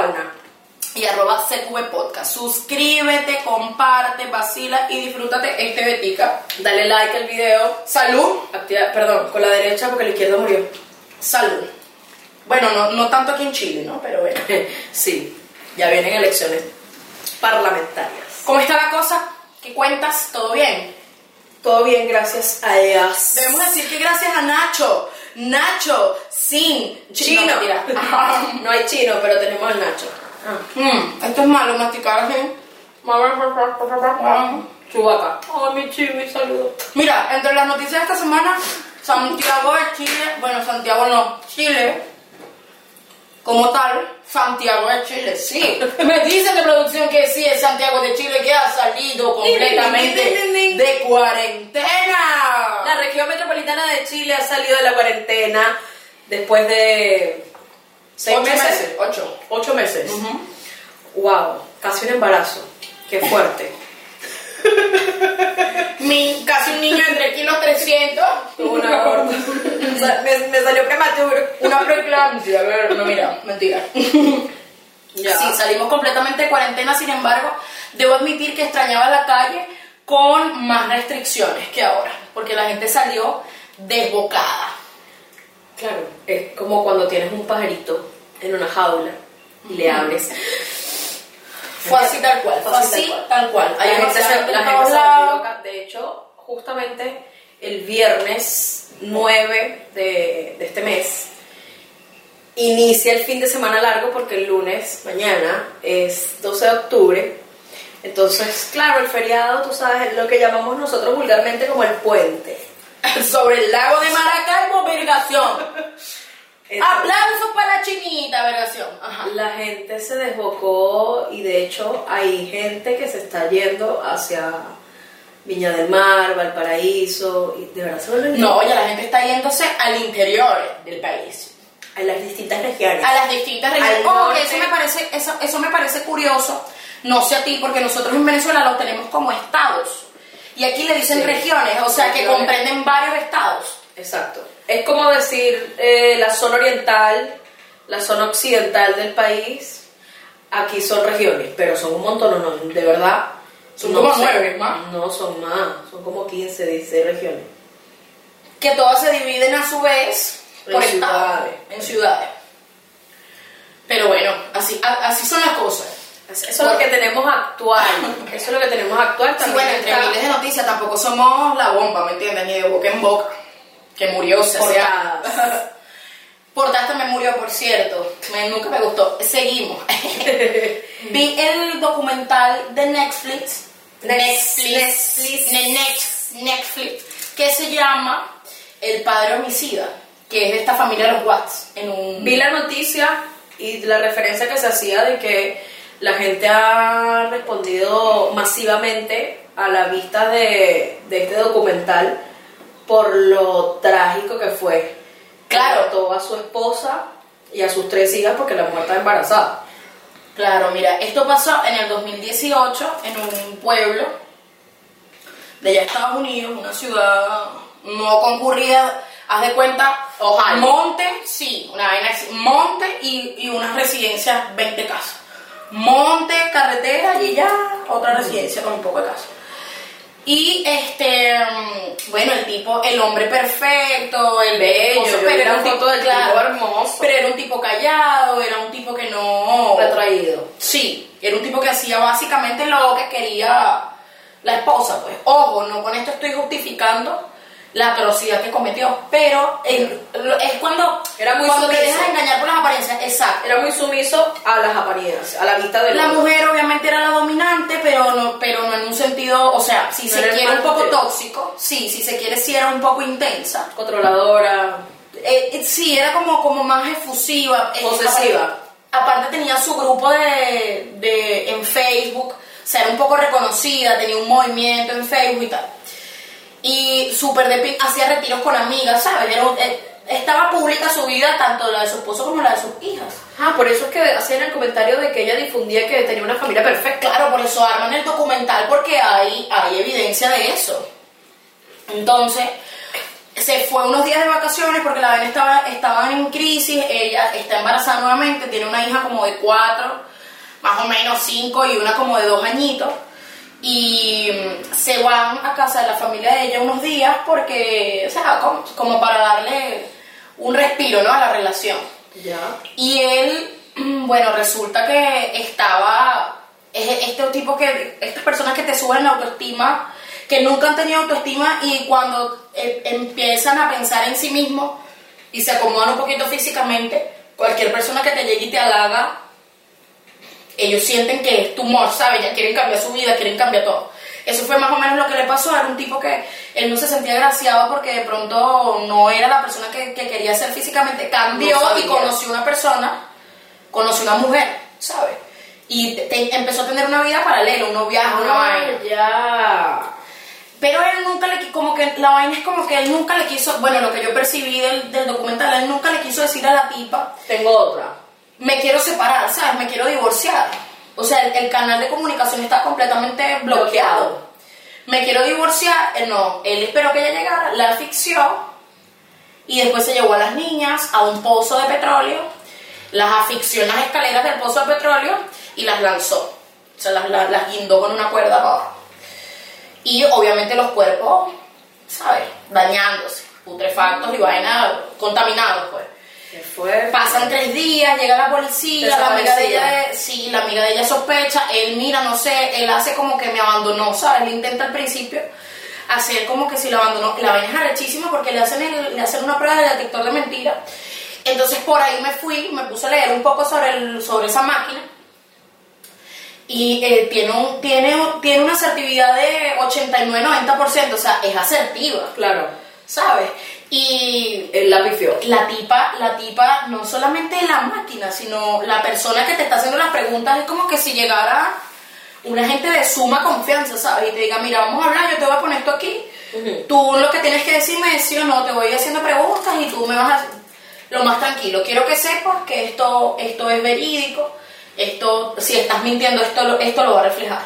Gauna. y arroba CQB Podcast. Suscríbete, comparte, vacila y disfrútate este betica. Dale like al video. Salud. Activa, perdón, con la derecha porque la izquierda murió. Salud. Bueno, no, no tanto aquí en Chile, ¿no? Pero bueno. sí, ya vienen elecciones parlamentarias. ¿Cómo está la cosa? ¿Qué cuentas? ¿Todo bien? Todo bien, gracias a Dios. Debemos decir que gracias a Nacho, Nacho, sin Chino. No, hay chino, pero tenemos al Nacho. Mm, esto es malo, masticar así. Chubaca. Ay, mi chivo, mi saludo. Mira, entre las noticias de esta semana, Santiago de Chile, bueno, Santiago no, Chile, como tal, Santiago de Chile, sí. Me dicen de producción que sí es Santiago de Chile que ha salido completamente de cuarentena. La región metropolitana de Chile ha salido de la cuarentena después de seis Ocho meses. meses, ocho. Ocho meses. Ujú. Wow, casi un embarazo. Qué fuerte. Mi, casi un niño entre kilos 300. Tuvo una aborto. me, me salió prematuro. Una preeclampsia, a ver, no, mira, mentira. Ya. Sí, salimos completamente de cuarentena, sin embargo, debo admitir que extrañaba la calle con más restricciones que ahora, porque la gente salió desbocada. Claro, es como cuando tienes un pajarito en una jaula y le abres. Fue así tal cual, fue así tal cual. La gente se, loca. De hecho, justamente el viernes 9 de, de este mes inicia el fin de semana largo porque el lunes, mañana, es 12 de octubre. Entonces, claro, el feriado, tú sabes, es lo que llamamos nosotros vulgarmente como el puente. Sobre el lago de Maracaibo, Vergación. Aplausos para la chinita, Vergación. Ajá. La gente se desbocó y de hecho hay gente que se está yendo hacia Viña del Mar, Valparaíso, y de verdad se No, ya la gente está yéndose al interior del país. a las distintas regiones. a las distintas regiones. Que norte. eso me parece, eso, eso me parece curioso. No sé a ti, porque nosotros en Venezuela los tenemos como estados. Y aquí le dicen Sí. regiones, o sea que comprenden varios estados. Exacto. Es como decir eh, la zona oriental, la zona occidental del país, aquí son regiones, pero son un montón, no, de verdad. Son no como nueve, más. No, son más, son como 15, 16 regiones. Que todas se dividen a su vez En por ciudades. estados, en ciudades. Pero bueno, así, a- así son las cosas. Eso es lo que tenemos actual. Eso es lo que tenemos actual. Sí, También bueno, entre miles de noticias tampoco somos la bomba, ¿me entiendes? Ni de boca en boca. Que murió, se sea. Portadas también murió, por cierto. Me- nunca me gustó. Seguimos. Vi el documental de Netflix. Netflix. Netflix. Ne- Nex- Netflix. Que se llama El Padre Homicida. Que es de esta familia de los Watts. En un... Vi la noticia y la referencia que se hacía de que la gente ha respondido masivamente a la vista de, de este documental por lo trágico que fue. Claro. Mató a su esposa y a sus tres hijas porque la mujer estaba embarazada. Claro, mira, esto pasó en el 2018 en un pueblo de allá Estados Unidos, una ciudad no concurrida, haz de cuenta, Ojalá. monte, sí, una vaina así, monte y, y unas residencias, 20 casas. Monte, carretera y ya otra residencia con un poco de casas. Y este, mm, bueno, el tipo, el hombre perfecto, el Bello, pero era un tipo del tipo hermoso. Pero era un tipo callado, era un tipo que no. Retraído. Sí, era un tipo que hacía básicamente lo que quería la esposa, pues. Ojo, no con esto estoy justificando la atrocidad que cometió, pero es cuando, Era muy cuando te dejas engañar por las apariencias, exacto. Era muy sumiso a las apariencias, a la vista de La mujer obviamente era la dominante, pero no, pero no en un sentido, o sea, si No se quiere un poco tóxico, sí, si se quiere sí era un poco intensa. controladora, Eh, eh, sí, era como, como más efusiva. eh, posesiva. aparte tenía su grupo de, de en Facebook, o sea, era un poco reconocida, tenía un movimiento en Facebook y tal. Y súper de hacía retiros con amigas, ¿sabes? Era un- eh, estaba pública su vida, tanto la de su esposo como la de sus hijas. Ah, por eso es que hacían el comentario de que ella difundía que tenía una familia perfecta. Claro, por eso arman el documental porque hay, hay evidencia de eso. Entonces, se fue unos días de vacaciones porque la vaina estaba, estaba en crisis, ella está embarazada nuevamente, tiene una hija como de cuatro, más o menos cinco y una como de dos añitos. Y mm, se van a casa de la familia de ella unos días porque, o sea, como, como para darle un respiro, ¿no? A la relación. Ya. Y él, bueno, resulta que estaba, es este tipo que, estas personas que te suben la autoestima, que nunca han tenido autoestima y cuando eh, empiezan a pensar en sí mismos y se acomodan un poquito físicamente, cualquier persona que te llegue y te halaga, ellos sienten que es tu humor, ¿sabes? Ya quieren cambiar su vida, quieren cambiar todo. Eso fue más o menos lo que le pasó. Era un tipo que él no se sentía agraciado porque de pronto no era la persona que, que quería ser físicamente. Cambió No y conoció una persona, conoció una mujer, ¿sabes? Y te- empezó a tener una vida paralela, unos viajes, una vaina. Ah, ya. Pero él nunca le qui- como que la vaina es como que él nunca le quiso, bueno, lo que yo percibí del, del documental, él nunca le quiso decir a la tipa, Tengo otra. Me quiero separar, ¿sabes? Me quiero divorciar. O sea, el, el canal de comunicación está completamente bloqueado. Me quiero divorciar, él no, él esperó que ella llegara, la asfixió y después se llevó a las niñas a un pozo de petróleo, las asfixió en las escaleras del pozo de petróleo y las lanzó. O sea, las, las, las guindó con una cuerda para abajo. Y obviamente los cuerpos, ¿sabes? Dañándose, putrefactos y vainas contaminados, pues. Pasan tres días, llega la policía, la amiga de ella, sí, la amiga de ella sospecha, él mira, no sé, él hace como que me abandonó, ¿sabes? Él intenta al principio hacer como que si lo abandonó, la es arrechísima porque le hacen, el- le hacen una prueba de detector de mentiras. Entonces por ahí me fui, me puse a leer un poco sobre, el- sobre esa máquina y eh, tiene, un, tiene, tiene una asertividad de 89-90%, o sea, es asertiva, Claro. ¿sabes? Y Él la pifió. la tipa, la tipa, no solamente la máquina, sino la persona que te está haciendo las preguntas es como que si llegara una gente de suma confianza, ¿sabes? Y te diga, mira, vamos a hablar, yo te voy a poner esto aquí. Ujú. Tú lo que tienes que decirme es sí o no, te voy haciendo preguntas y tú me vas a... Lo más tranquilo, quiero que sepas que esto, esto es verídico, esto, si estás mintiendo, esto, lo- esto lo va a reflejar.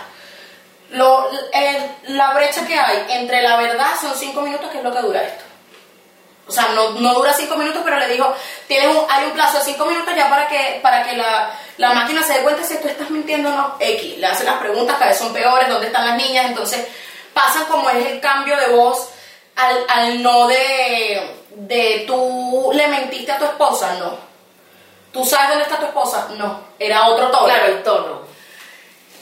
Lo, el- la brecha que hay entre la verdad son cinco minutos, que es lo que dura esto. O sea, no, no dura cinco minutos, pero le dijo, tienes un, hay un plazo de cinco minutos ya para que, para que la, la máquina se dé cuenta si tú estás mintiendo o no. X, le hacen las preguntas, cada vez son peores, ¿dónde están las niñas? Entonces, pasan como es el cambio de voz al, al no de, de tú le mentiste a tu esposa, no. ¿Tú sabes dónde está tu esposa? No, era otro tono Claro, el tono.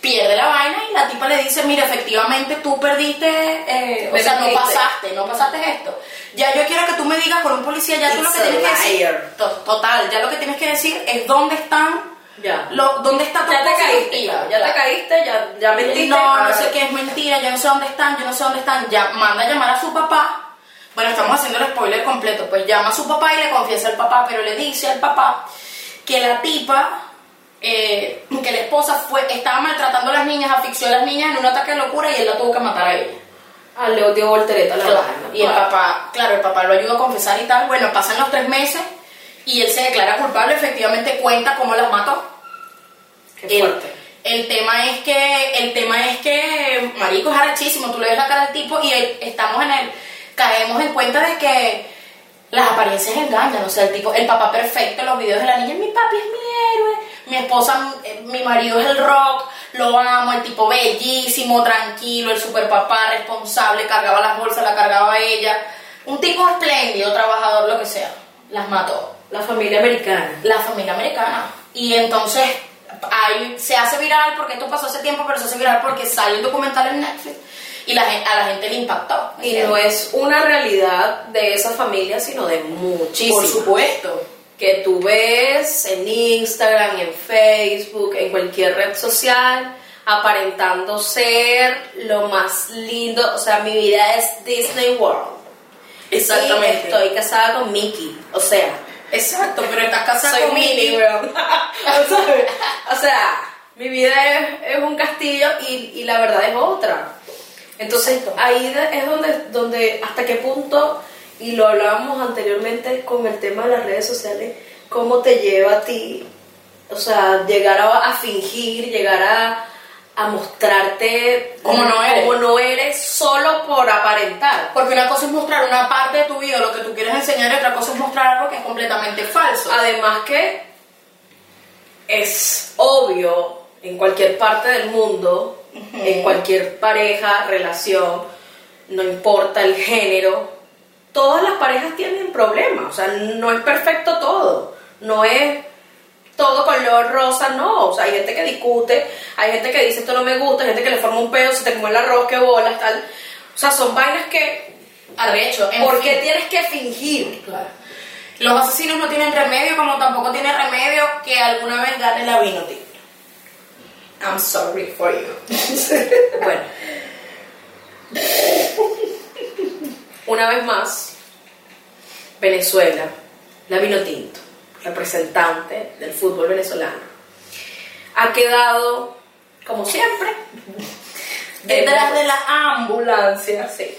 Pierde la vaina y la tipa le dice, mira, efectivamente tú perdiste, eh, o sea, no pasaste, no pasaste esto. Ya yo quiero que tú me digas con un policía, ya tú lo It's que tienes que decir, to- total, ya lo que tienes que decir es dónde están, Ya. lo, dónde está tu Ya te caíste, hijas. ya te caíste, ya, ya mentiste. No, no ahora- sé qué es mentira, yo no sé dónde están, yo no sé dónde están. Ya manda a llamar a su papá. Bueno, estamos haciendo el spoiler completo. Pues llama a su papá y le confiesa al papá, pero le dice al papá que la tipa, eh, que la esposa fue, estaba maltratando a las niñas, asfixió a las niñas en un ataque de locura y él la tuvo que matar a ella. Ah, le dio voltereta la Claro, y el Claro. papá, claro, el papá lo ayuda a confesar y tal. Bueno, pasan los tres meses y él se declara culpable, efectivamente cuenta cómo las mató. Qué El, fuerte. el tema es que, el tema es que, marico, es arrechísimo, tú le ves la cara al tipo y el- estamos en el, caemos en cuenta de que las apariencias engañan, o sea, el tipo, el papá perfecto en los videos de la niña, mi papi es mi héroe, mi esposa, eh, mi marido es el rock, lo amo, el tipo bellísimo, tranquilo, el super papá, responsable, cargaba las bolsas, la cargaba ella, un tipo espléndido, trabajador, lo que sea, las mató La familia americana. la familia americana. Y entonces ahí se hace viral porque esto pasó hace tiempo, pero se hace viral porque sale el documental en Netflix y la, a la gente le impactó. ¿me Y no es una realidad de esa familia, sino de muchísimas. Por supuesto. Que tú ves en Instagram, en Facebook, en cualquier red social, aparentando ser lo más lindo. O sea, mi vida es Disney World. Exactamente. Y estoy casada con Mickey. O sea, Exacto, pero estás casada Soy con mini, weón. o sea, mi vida es, es un castillo y, y la verdad es otra. Entonces, Exacto. ahí es donde, donde, hasta qué punto, y lo hablábamos anteriormente con el tema de las redes sociales, cómo te lleva a ti, o sea, llegar a, a fingir, llegar a, a mostrarte Como no eres. como no eres solo por aparentar. Porque una cosa es mostrar una parte de tu vida, lo que tú quieres enseñar, y otra cosa es mostrar algo que es completamente falso. Además que es obvio en cualquier parte del mundo, en cualquier pareja, relación, no importa el género, todas las parejas tienen problemas, o sea, no es perfecto todo, no es todo color rosa, no, o sea, hay gente que discute, hay gente que dice esto no me gusta, hay gente que le forma un pedo, se te come el arroz, que bolas, tal, o sea, son vainas que, Arrecho, ¿por qué tienes que fingir? Claro. Los asesinos no tienen remedio, como tampoco tiene remedio que alguna vez gane la vino tinto. I'm sorry for you. Bueno. Una vez más, Venezuela, la vino tinto, representante del fútbol venezolano, ha quedado, como siempre, Detrás de la ambulancia. Sí.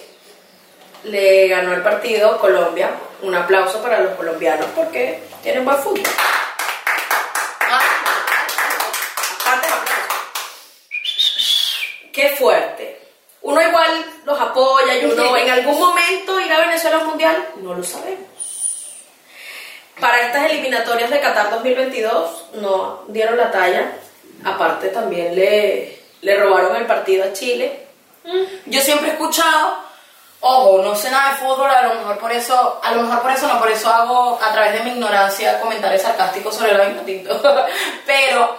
Le ganó el partido Colombia. Un aplauso para los colombianos porque tienen buen fútbol. Qué fuerte. Uno igual los apoya y uno en algún momento ir a Venezuela al mundial, no lo sabemos. Para estas eliminatorias de Qatar 2022 no dieron la talla. Aparte también le, le robaron el partido a Chile. Yo siempre he escuchado, ojo, no sé nada de fútbol, a lo mejor por eso, a lo mejor por eso no, por eso hago a través de mi ignorancia comentarios sarcásticos sobre la vino tinto. Pero,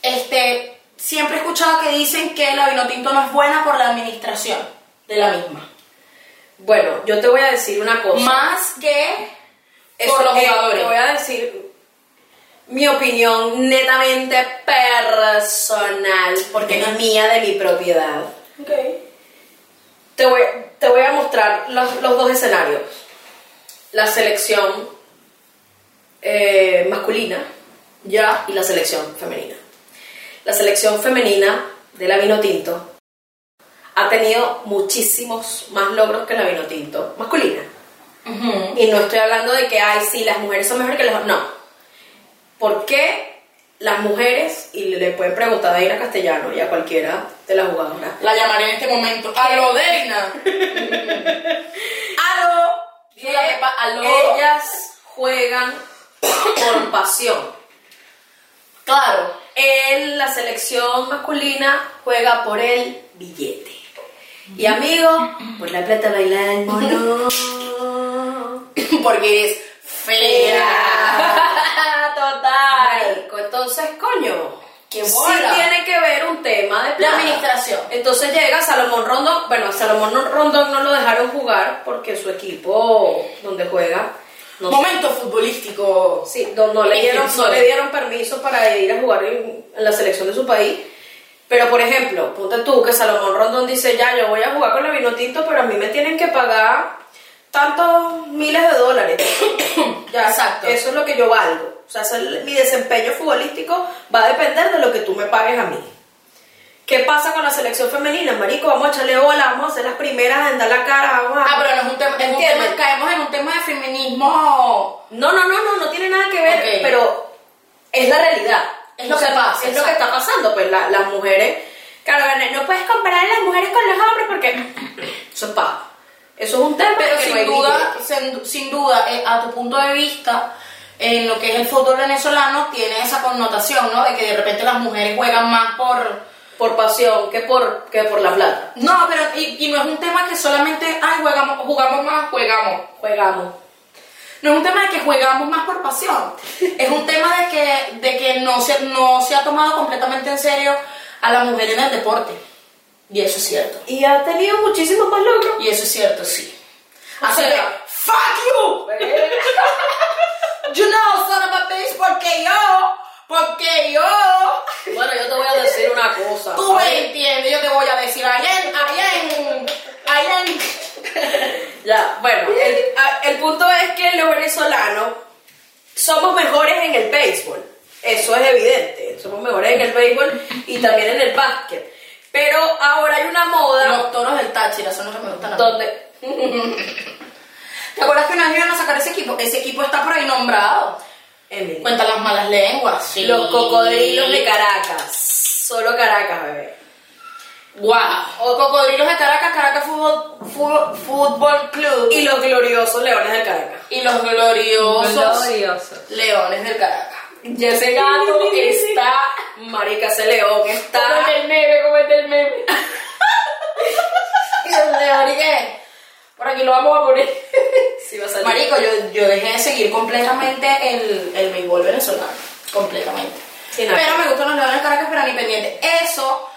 este, siempre he escuchado que dicen que la vino tinto no es buena por la administración de la misma. Bueno, yo te voy a decir una cosa. Más que Eso por los es- jugadores. Te voy a decir mi opinión netamente personal, porque no es mía de mi propiedad. Ok. Te voy, te voy a mostrar los, los dos escenarios. La selección eh, masculina Ya. y la selección femenina. La selección femenina de la Vino Tinto ha tenido muchísimos más logros que la Vino Tinto masculina. Y no estoy hablando de que, ay, sí, las mujeres son mejores que los No. ¿Por qué las mujeres, y le pueden preguntar a Ira Castellano y a cualquiera de las jugadoras, La llamaré en este momento. ¡Aló, Deina! ¡Aló! ¡Aló! ellas juegan por pasión? Claro. En la selección masculina juega por el billete. Y amigo, por la plata baila el mono. Porque eres fea. Total. Entonces, coño, ¡Qué sí bola! tiene que ver un tema de La plata. administración. Entonces llega Salomón Rondón, bueno, a Salomón Rondón no lo dejaron jugar porque su equipo donde juega no, Momento futbolístico. sí, no, no le dieron, no le dieron permiso para ir a jugar en, en la selección de su país. Pero por ejemplo, ponte tú que Salomón Rondón dice, ya, yo voy a jugar con la Vinotinto, pero a mí me tienen que pagar tantos miles de dólares. ya, Exacto. Eso es lo que yo valgo. O sea, es mi desempeño futbolístico va a depender de lo que tú me pagues a mí. ¿Qué pasa con la selección femenina? Marico, vamos a echarle bola, vamos a ser las primeras en dar la cara. Vamos a... Ah, pero no es un tema, es un tema- caemos en un tema de feminismo. No, no, no, no, no tiene nada que ver, pero es la realidad. Es lo que pasa, Es lo que exacto. está pasando, pues la- las mujeres. Claro, no puedes comparar a las mujeres con los hombres porque eso es paja. Eso es un tema Pero que no sin hay duda, sin, sin duda, eh, a tu punto de vista, en lo que es el fútbol venezolano, tiene esa connotación, ¿no? De que de repente las mujeres juegan más por... por pasión que por, que por la plata. No, pero y, y no es un tema que solamente, ay, jugamos, jugamos más, jugamos. Juegamos. No es un tema de que jugamos más por pasión. Es un tema de que, de que no, se, no se ha tomado completamente en serio a la mujer en el deporte. Y eso es cierto. Y ha tenido muchísimos más logros. Y eso es cierto, sí. O Así sea, que, ¡fuck you! You know, son of a bitch, porque yo, porque yo, Bueno, yo te voy a decir una cosa. tú me entiendes, yo te voy a decir, en, allá en, Ya, bueno, el, el punto es que los venezolanos somos mejores en el béisbol. Eso es evidente. Somos mejores en el béisbol y también en el básquet. Pero ahora hay una moda Los toros del Táchira son los que me gustan a mí. donde ¿Te acuerdas que una vez iban a sacar ese equipo? Ese equipo está por ahí nombrado. Emily, Cuenta las malas lenguas. Sí. los cocodrilos de Caracas. Solo Caracas, bebé. Wow. O cocodrilos de Caracas, Caracas Fútbol, Fútbol, Fútbol Club. Y los gloriosos leones del Caracas. y los gloriosos Glorioso. leones del Caracas. Y ese gato está Marica, ese león como está. el del meme, como el del meme. y el león, ¿y qué? Por aquí lo vamos a poner. Sí, va a salir. Marico, yo, yo dejé de seguir completamente el, el béisbol venezolano. Completamente. Sí, nada. pero me gustan los leones Caracas, pero ni pendiente. Eso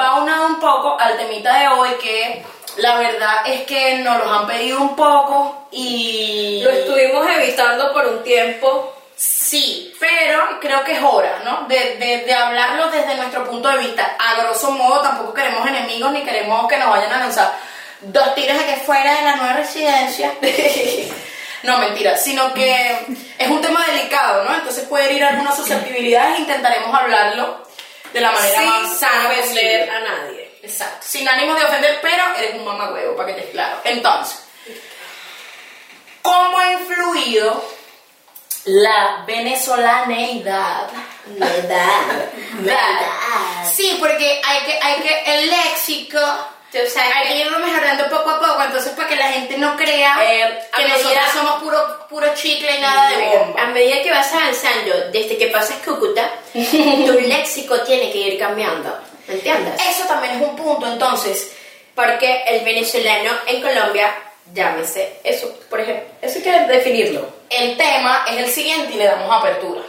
va unado un poco al temita de hoy que la verdad es que nos los han pedido un poco y... Lo estuvimos evitando por un tiempo. Sí, pero creo que es hora, ¿no? De, de, de hablarlo desde nuestro punto de vista. A grosso modo, tampoco queremos enemigos ni queremos que nos vayan a lanzar dos tiros de que fuera de la nueva residencia. no, mentira, sino que es un tema delicado, ¿no? Entonces puede ir algunas susceptibilidades e intentaremos hablarlo de la manera sin más sana ofender a nadie. Exacto, sin ánimo de ofender, pero eres un mamagüevo, para que estés claro. Entonces, ¿cómo ha influido la venezolaneidad? Verdad. ¿Verdad? Sí, porque hay que, hay que, el léxico, o sea, hay que irlo mejorando poco a poco, entonces para que la gente no crea Eh, que medida- nosotros somos puro, puro chicle y nada de bomba. A medida que vas avanzando, desde que pasas Cúcuta, tu léxico tiene que ir cambiando. ¿Me entiendes? Eso también es un punto, entonces, Porque el venezolano en Colombia, llámese eso, por ejemplo. Eso hay que definirlo. el tema es el siguiente y le damos apertura.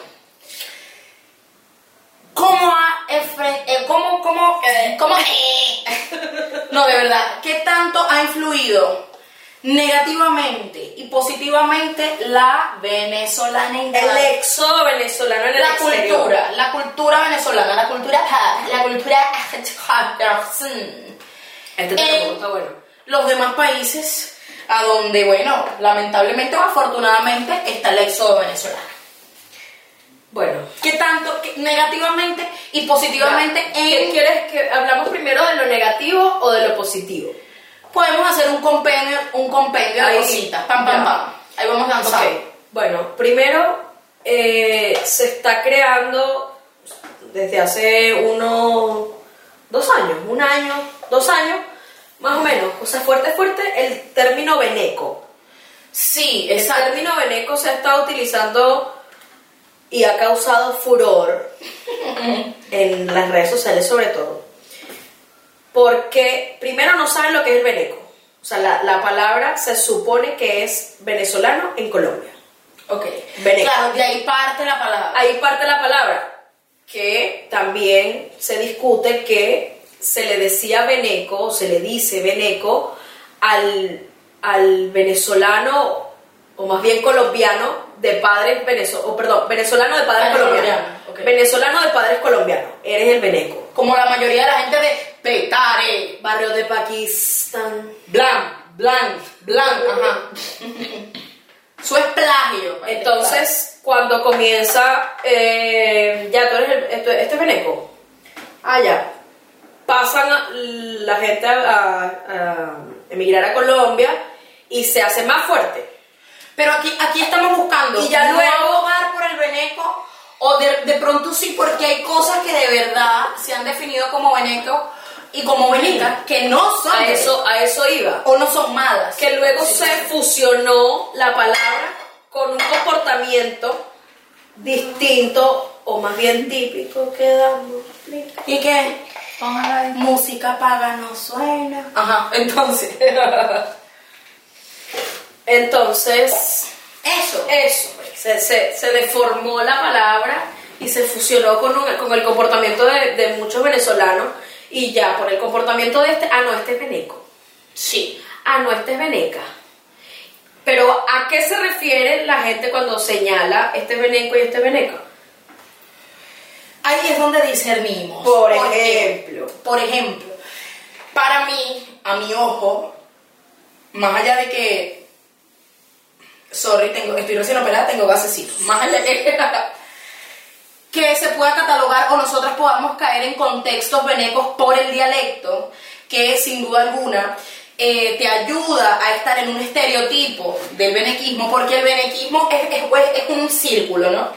¿Cómo ha eh, cómo, cómo, eh, cómo, no, de verdad, qué tanto ha influido negativamente y positivamente la venezolanidad? El éxodo venezolano en el la exterior. cultura, la cultura venezolana, la cultura, la cultura, Este bueno. los demás países a donde, bueno, lamentablemente o afortunadamente está el éxodo venezolano. Bueno. ¿Qué tanto qué- negativamente y positivamente ¿Qué en... quieres que hablamos primero de lo negativo o de lo positivo? Podemos hacer un compendio, un compendio de cositas, pam, pam, ya. pam. Ahí vamos lanzando. Ok, Bueno, primero eh, se está creando desde hace unos dos años, un año, dos años, más o menos, o sea, fuerte, fuerte, el término veneco. Sí, El exacto. término veneco se ha estado utilizando y ha causado furor en las redes sociales sobre todo. Porque primero no saben lo que es el veneco. O sea, la, la palabra se supone que es venezolano en Colombia. Ok. Veneco. Claro, de ahí parte la palabra. Ahí parte la palabra, que también se discute que se le decía veneco, o se le dice veneco, al, al venezolano, o más bien colombiano, de padres venezolanos, o perdón, venezolano de padres Ah, colombianos. ok. Venezolano de padres colombianos, eres el veneco. Como la mayoría de la gente de Petare, Barrio de Pakistán. Blan, Blan, Blan, ajá. Eso es plagio. Entonces, cuando comienza, eh, ya tú eres el, esto- este es Veneco. Ah, ya. Pasan a- la gente a, a- a emigrar a Colombia y se hace más fuerte. Pero aquí, aquí estamos buscando Y ya no luego- abogar por el veneco o de, de pronto sí porque hay cosas que de verdad se han definido como veneco y como venecas que no son A eso, a eso iba. o no son malas. Que luego Sí, se sí. fusionó la palabra con un comportamiento distinto o más bien típico que damos. ¿Y qué? Música paga no suena. Ajá, entonces. Entonces, Eso. Eso, pues, se, se, se deformó la palabra y se fusionó con, un- con el comportamiento de, de muchos venezolanos y ya por el comportamiento de este, ah, no, este es veneco, Sí. ah, no, este es veneca. Pero ¿a qué se refiere la gente cuando señala este es veneco y este es veneca? Ahí es donde discernimos. Por ejemplo. Por ejemplo, para mí, a mi ojo, más allá de que sorry, tengo, estoy recién operada, tengo gasecitos. Más allá que, que se pueda catalogar o nosotras podamos caer en contextos venecos por el dialecto, que sin duda alguna eh, te ayuda a estar en un estereotipo del benequismo, porque el benequismo es, es, es un círculo, ¿no?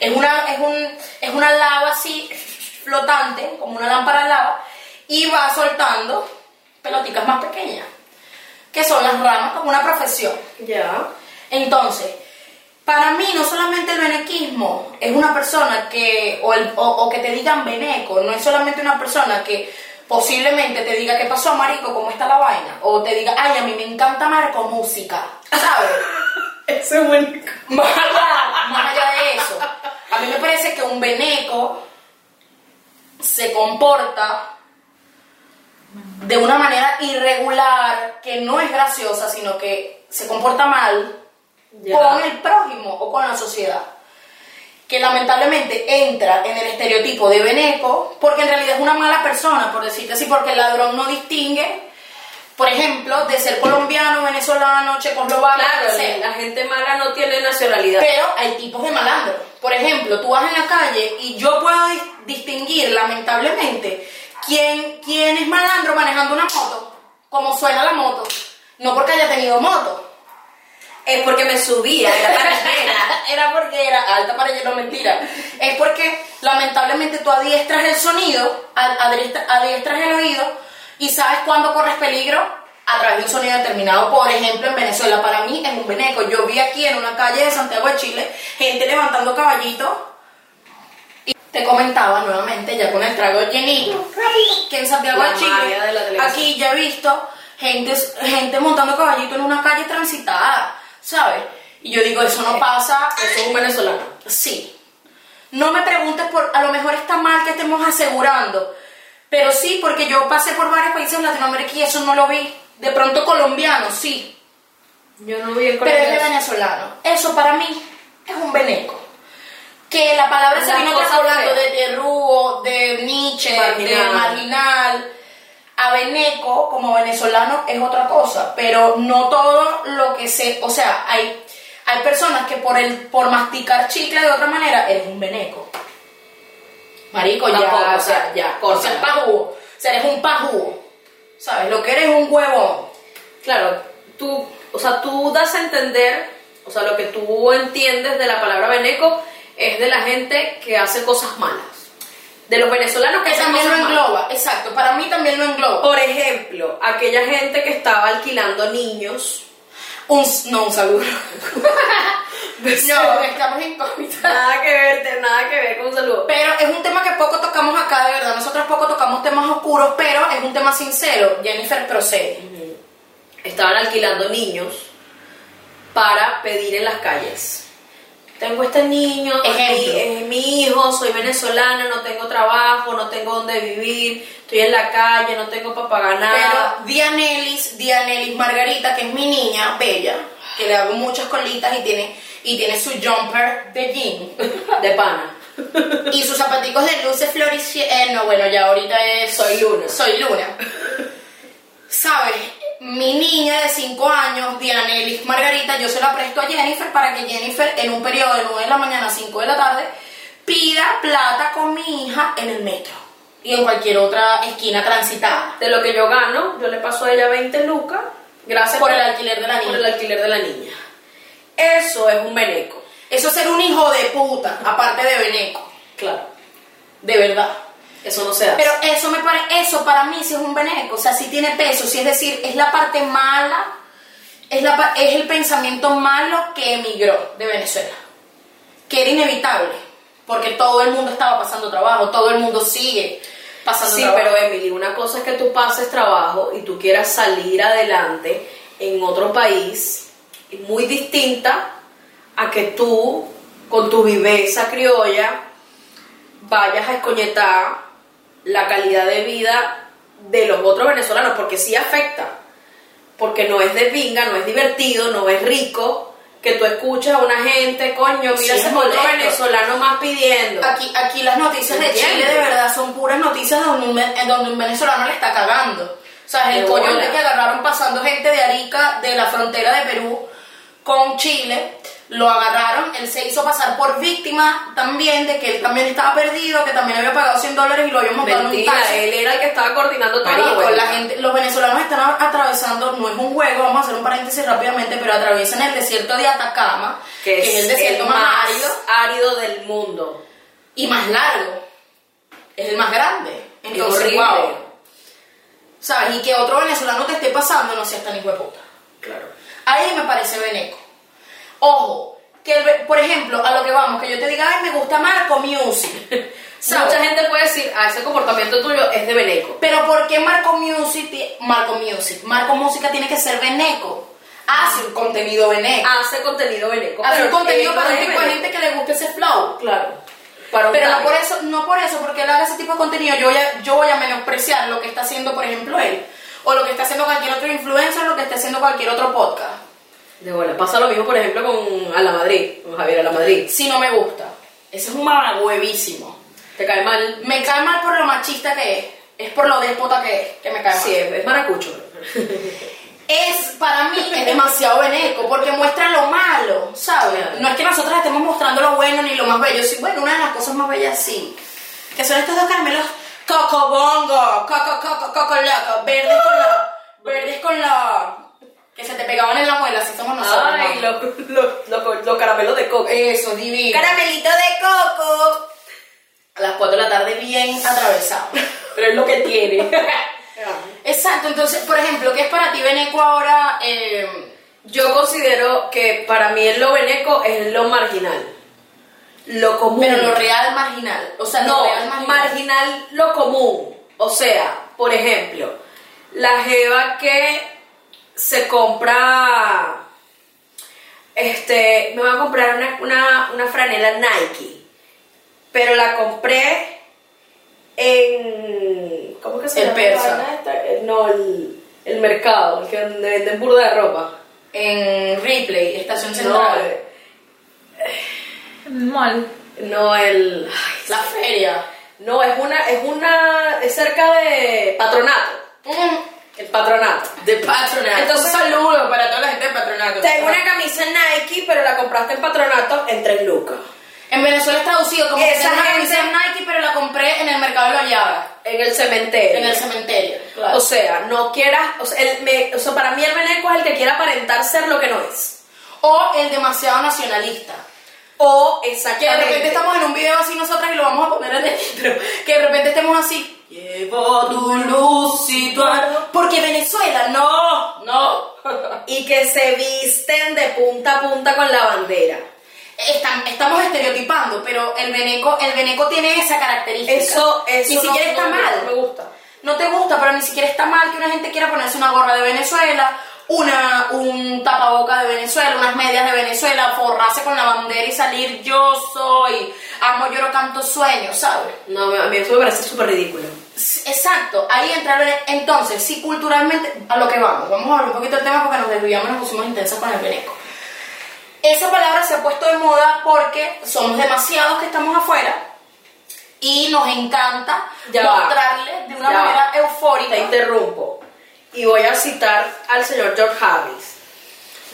Es una, es, un, es una lava así flotante, como una lámpara de lava, y va soltando pelotitas más pequeñas, que son las ramas como una profesión. Ya. Entonces, para mí no solamente el benequismo es una persona que, o, el- o- o que te digan beneco, no es solamente una persona que posiblemente te diga qué pasó, marico, cómo está la vaina, o te diga, ay, a mí me encanta Marco música, ¿sabes? Ese es bueno. más allá, más allá de eso, a mí me parece que un beneco se comporta de una manera irregular, que no es graciosa, sino que se comporta mal Con el prójimo o con la sociedad. Que lamentablemente entra en el estereotipo de beneco, porque en realidad es una mala persona, por decirte así, porque el ladrón no distingue, por ejemplo, de ser colombiano, venezolano, checoslovaco, Claro, la gente mala no tiene nacionalidad. Pero hay tipos de malandros. Por ejemplo, tú vas en la calle y yo puedo dis- distinguir, lamentablemente, quién, quién es malandro manejando una moto, como suena la moto. No porque haya tenido moto. Es porque me subía, era era porque era alta para lleno, mentira. Es porque lamentablemente tú adiestras el sonido, ad- adiestra- adiestras el oído y sabes cuándo corres peligro a través de un sonido determinado. Por ejemplo, en Venezuela, para mí es un beneco. Yo vi aquí en una calle de Santiago de Chile gente levantando caballitos. Y te comentaba nuevamente, ya con el trago llenito, que en Santiago de Chile, de aquí ya he visto gente, gente montando caballito en una calle transitada, ¿sabes? Y yo digo, eso no pasa, Eso es un venezolano. Sí. No me preguntes por, a lo mejor está mal que estemos asegurando, pero sí, porque yo pasé por varios países de Latinoamérica y eso no lo vi. De pronto colombiano, sí, Yo no vi el pero es de venezolano. Eso para mí es un beneco. Que la palabra se vino hablando de, de Rugo, de Nietzsche, de Marginal. Marginal. A beneco como venezolano es otra cosa, pero no todo lo que se, o sea, hay, hay personas que por el por masticar chicle de otra manera eres un beneco. Marico, ya, Tampoco, o sea, ya, o sea, pajugo, o sea, eres un pajugo. ¿Sabes? Lo que eres es un huevón. Claro, tú, o sea, tú das a entender, o sea, lo que tú entiendes de la palabra veneco es de la gente que hace cosas malas. De los venezolanos que también lo engloba, exacto, para mí también lo engloba. Por ejemplo, aquella gente que estaba alquilando niños. Un, no, un saludo. no, estamos incógnitas. Nada que ver, nada que ver con un saludo. Pero es un tema que poco tocamos acá, de verdad. Nosotros poco tocamos temas oscuros, pero es un tema sincero. Jennifer procede. Estaban alquilando niños para pedir en las calles. Tengo este niño, Ejemplo. mi- es mi hijo, soy venezolana, no tengo trabajo, no tengo dónde vivir, estoy en la calle, no tengo para pagar nada. Pero Dianelis, Dianelis Margarita, que es mi niña bella, que le hago muchas colitas y tiene, y tiene su jumper de jean de pana. y sus zapaticos de luces floricientes. Eh, no, bueno, ya ahorita es. Soy Luna. Soy Luna. ¿Sabes? Mi niña de 5 años, Dianelis Margarita, yo se la presto a Jennifer para que Jennifer, en un periodo de 9 de la mañana a 5 de la tarde, pida plata con mi hija en el metro y en cualquier otra esquina transitada. De lo que yo gano, yo le paso a ella 20 lucas, gracias Por el alquiler de la Por niña. el alquiler de la niña. Eso es un veneco. Eso es ser un hijo de puta, aparte de Beneco, Claro. de verdad. Eso no se hace. Pero eso me pare, eso para mí sí es un beneco, o sea, sí tiene peso, sí es decir, es la parte mala, es, la, es el pensamiento malo que emigró de Venezuela, que era inevitable, porque todo el mundo estaba pasando trabajo, todo el mundo sigue pasando Sí, trabajo. pero Emily, una cosa es que tú pases trabajo y tú quieras salir adelante en otro país, muy distinta a que tú, con tu viveza criolla, vayas a escoñetar la calidad de vida de los otros venezolanos, porque sí afecta, porque no es de pinga, no es divertido, no es rico, que tú escuchas a una gente, coño, Sí, mira es ese otro venezolano más pidiendo. Aquí, aquí las noticias de. Chile de verdad son puras noticias donde un, donde un venezolano le está cagando. O sea, el De coyote bola. que agarraron pasando gente de Arica, de la frontera de Perú, con Chile, lo agarraron, él se hizo pasar por víctima también de que él también estaba perdido, que también había pagado 100 dólares y lo había montado en un taxi. él era el que estaba coordinando todo Marico, la gente, los venezolanos están atravesando, no es un juego, vamos a hacer un paréntesis rápidamente, pero atraviesan el desierto de Atacama, que, es el desierto más árido árido del mundo. y más largo. Es el más grande. Entonces, wow. ¿Sabes? Y que otro venezolano te esté pasando, no seas tan hijo de puta. Claro. Ahí me parece veneco. Ojo, que el por ejemplo, a lo que vamos, que yo te diga, ay, me gusta Marco Music. ¿Sabes? Mucha gente puede decir, ah, ese comportamiento tuyo es de veneco. Pero ¿por qué Marco Music, Marco Music, Marco Música tiene que ser veneco? Hace un contenido veneco. Hace contenido veneco. Hace un contenido él para un tipo de gente que le guste ese flow. Claro. Pero no por eso, no por eso, porque él haga ese tipo de contenido, yo voy, a, yo voy a menospreciar lo que está haciendo, por ejemplo, él. O lo que está haciendo cualquier otro influencer, o lo que está haciendo cualquier otro podcast. De bola. Pasa lo mismo, por ejemplo, con A la Madrid, con Javier A la Madrid. Si no me gusta. Ese es un mamagüevísimo. Te cae mal. Me cae mal por lo machista que es. Es por lo déspota que es, que me cae mal. Sí, es, es maracucho. es para mí es demasiado veneco porque muestra lo malo, ¿sabes? No es que nosotros estemos mostrando lo bueno ni lo más bello, sí, bueno, una de las cosas más bellas sí, que son estos dos caramelos coco bongo, coco coco coco loco, verdes con la verdes con la te pegaban en la muela, así somos nosotros. Ay, ¿no? los lo, lo, lo caramelos de coco. Eso, divino. Caramelito de coco. A las 4 de la tarde bien atravesado. Pero es lo que tiene. Exacto, entonces, por ejemplo, ¿qué es para ti Veneco ahora? Eh, Yo considero que para mí el lo veneco es lo marginal. Lo común. pero lo real marginal, o sea, lo no, real marginal. marginal lo común. O sea, por ejemplo, la jeva que se compra. Este, me voy a comprar una, una, una franela Nike. Pero la compré en. ¿Cómo que se El llama? Esta? Eh, No, el, el mercado, el que donde venden burda de ropa. En Ripley, Estación No, Central. eh, Mall. no el. ay, La feria. No, es una, es una, es cerca de patronato. Mm, El patronato. de Patronato. Entonces- un saludo para toda la gente de Patronato. Tengo una camisa Nike, pero la compraste en patronato en 3 lucas. En Venezuela es traducido como que Esa tengo una camisa Nike, pero la compré en el mercado de llaga, En el cementerio. en el cementerio. Claro. O sea, no quieras, o sea, el, me- o sea, para mí el veneco es el que quiere aparentar ser lo que no es. O el demasiado nacionalista. O Que de exactamente. repente estamos en un video así nosotras y lo vamos a poner en el intro. Que de repente estemos así. Llevo tu luz y tu Porque Venezuela, no, no. Y que se visten de punta a punta con la bandera. Estam- estamos estereotipando, pero el veneco, el veneco tiene esa característica. Eso, eso Ni no- siquiera está no- mal. no me gusta. No te gusta, pero ni siquiera está mal que una gente quiera ponerse una gorra de Venezuela, una, un tapaboca de Venezuela, unas medias de Venezuela, forrarse con la bandera y salir yo soy, amo, lloro, canto, sueño, ¿sabes? No, a mí eso me parece súper ridículo. Sí, Exacto, ahí entra el vene- Entonces, si culturalmente, a lo que vamos, vamos a hablar un poquito del tema porque nos desviamos y nos pusimos intensas con el veneco. Esa palabra se ha puesto de moda porque somos demasiados que estamos afuera y nos encanta Ya va. mostrarle de una va. manera eufórica. Te interrumpo. Y voy a citar al señor George Harris.